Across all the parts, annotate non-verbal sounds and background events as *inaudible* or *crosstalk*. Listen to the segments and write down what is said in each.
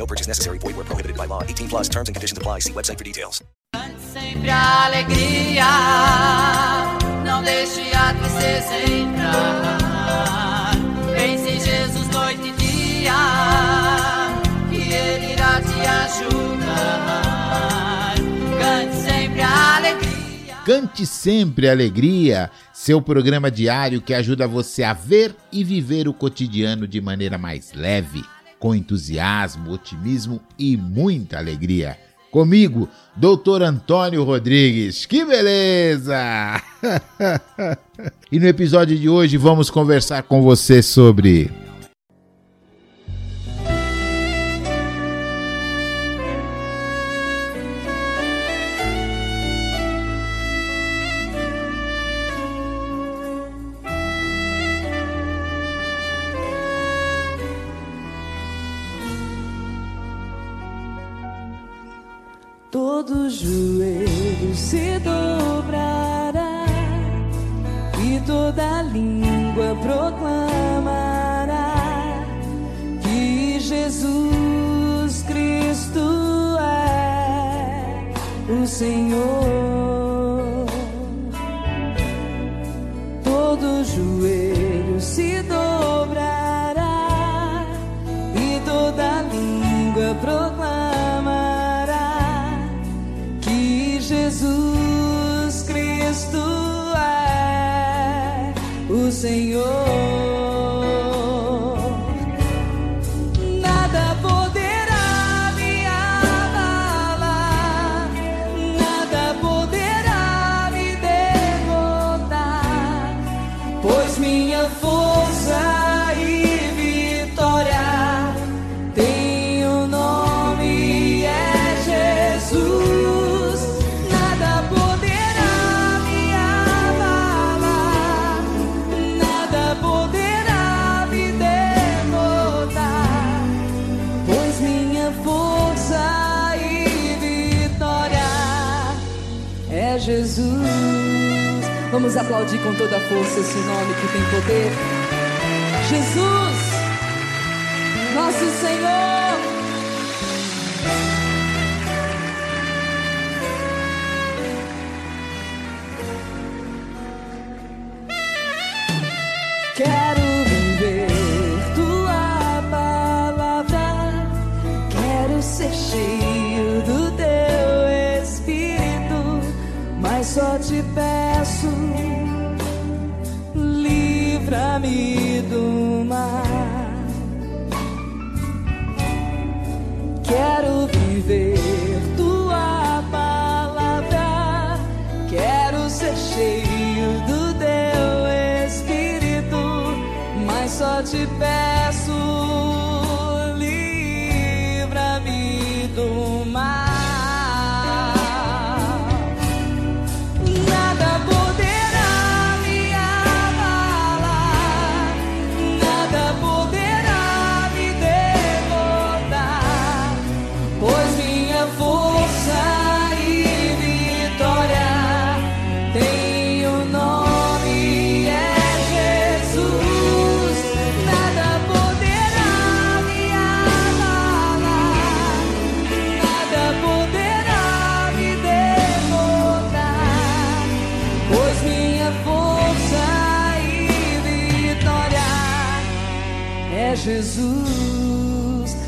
No purchase necessary. Void where prohibited by law. 18 plus terms and conditions apply. See website for details. Sempre alegria, não deixe a tristeza entrar. Pense em Jesus noite e dia, que Ele irá te ajudar. Cante sempre alegria. Cante sempre alegria, seu programa diário que ajuda você a ver e viver o cotidiano de maneira mais leve, com entusiasmo, otimismo e muita alegria. Comigo, Doutor Antônio Rodrigues. Que beleza! *laughs* e no episódio de hoje vamos conversar com você sobre todo joelho se dobrará e toda língua proclamará que Jesus Cristo é o Senhor. Todo joelho Senhor. Vamos aplaudir com toda a força esse nome que tem poder. Jesus, nosso Senhor. Quero viver tua palavra, quero ser cheio livra-me do. Quero viver tua palavra, quero ser cheio do teu espírito, mas só te peço,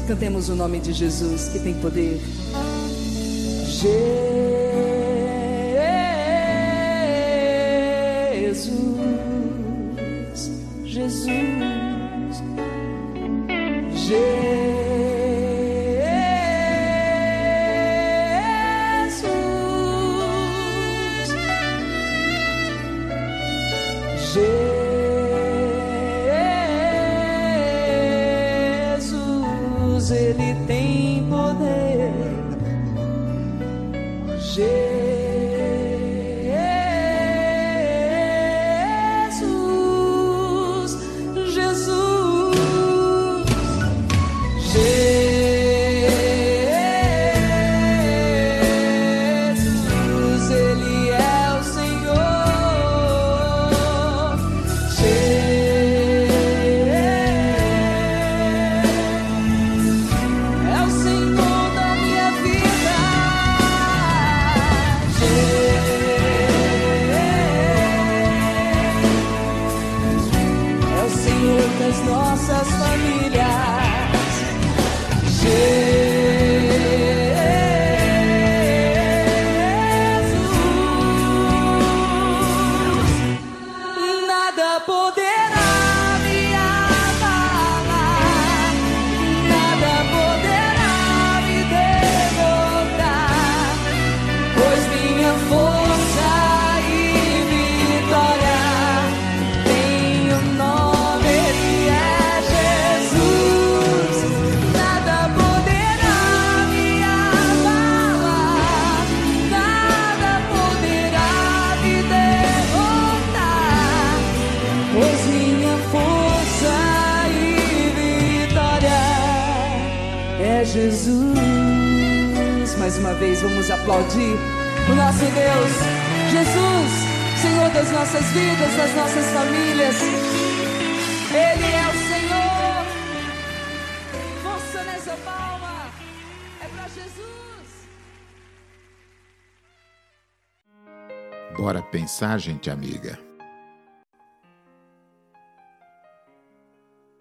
Cantemos o nome de Jesus que tem poder. Jesus, Jesus, Jesus, Jesus. Mais uma vez vamos aplaudir o nosso Deus, Jesus, Senhor das nossas vidas, das nossas famílias. Ele é o Senhor. Força nessa palma. É para Jesus. Bora pensar, gente amiga.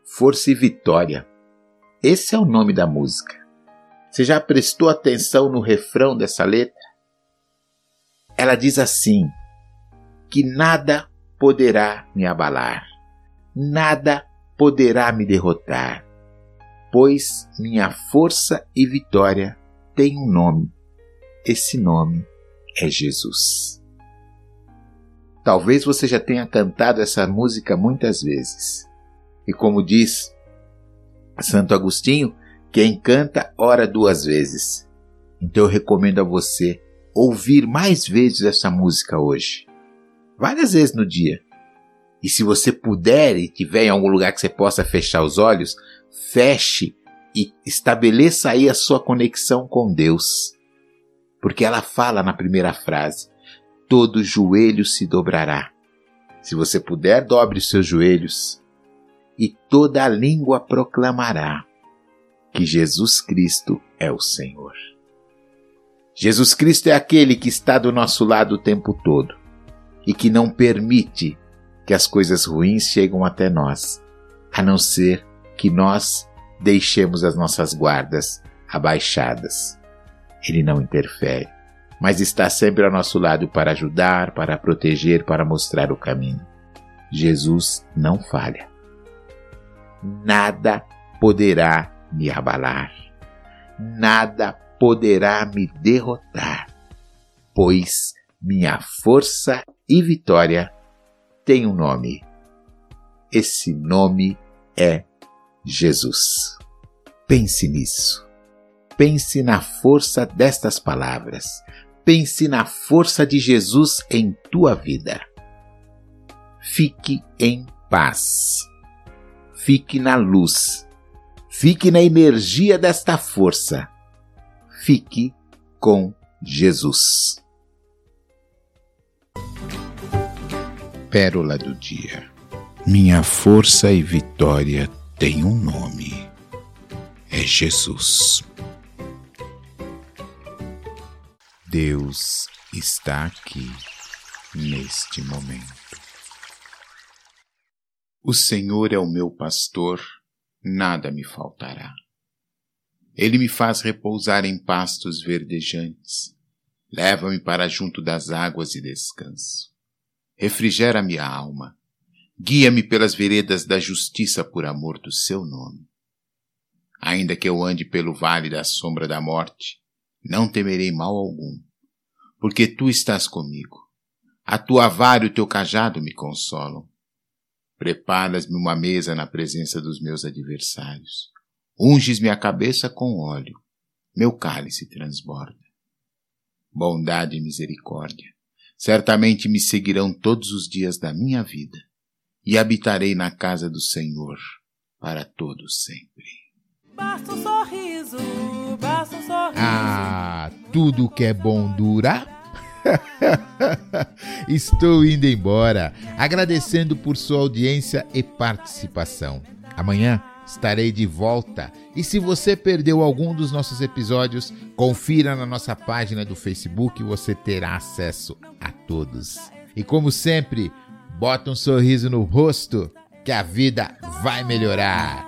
Força e Vitória. Esse é o nome da música. Você já prestou atenção no refrão dessa letra? Ela diz assim: que nada poderá me abalar, nada poderá me derrotar, pois minha força e vitória têm um nome. Esse nome é Jesus. Talvez você já tenha cantado essa música muitas vezes. E como diz Santo Agostinho, quem canta ora duas vezes. Então eu recomendo a você ouvir mais vezes essa música hoje. Várias vezes no dia. E se você puder e tiver em algum lugar que você possa fechar os olhos, feche e estabeleça aí a sua conexão com Deus. Porque ela fala na primeira frase: todo joelho se dobrará. Se você puder, dobre os seus joelhos e toda a língua proclamará que Jesus Cristo é o Senhor. Jesus Cristo é aquele que está do nosso lado o tempo todo e que não permite que as coisas ruins cheguem até nós, a não ser que nós deixemos as nossas guardas abaixadas. Ele não interfere, mas está sempre ao nosso lado para ajudar, para proteger, para mostrar o caminho. Jesus não falha. Nada poderá me abalar, nada poderá me derrotar, pois minha força e vitória têm um nome. Esse nome é Jesus. Pense nisso. Pense na força destas palavras. Pense na força de Jesus em tua vida. Fique em paz. Fique na luz. Fique na energia desta força. Fique com Jesus. Pérola do Dia. Minha força e vitória têm um nome. É Jesus. Deus está aqui neste momento. O Senhor é o meu pastor, nada me faltará. Ele me faz repousar em pastos verdejantes. Leva-me para junto das águas e descanso. Refrigera minha alma. Guia-me pelas veredas da justiça por amor do seu nome. Ainda que eu ande pelo vale da sombra da morte, não temerei mal algum, porque tu estás comigo. A tua vara e o teu cajado me consolam. Preparas-me uma mesa na presença dos meus adversários. Unges-me a cabeça com óleo. Meu cálice transborda. Bondade e misericórdia certamente me seguirão todos os dias da minha vida, e habitarei na casa do Senhor para todo sempre. Basta um sorriso, basta um sorriso. Ah, tudo que é bom dura. *laughs* Estou indo embora, agradecendo por sua audiência e participação. Amanhã estarei de volta. E se você perdeu algum dos nossos episódios, confira na nossa página do Facebook, você terá acesso a todos. E como sempre, bota um sorriso no rosto que a vida vai melhorar.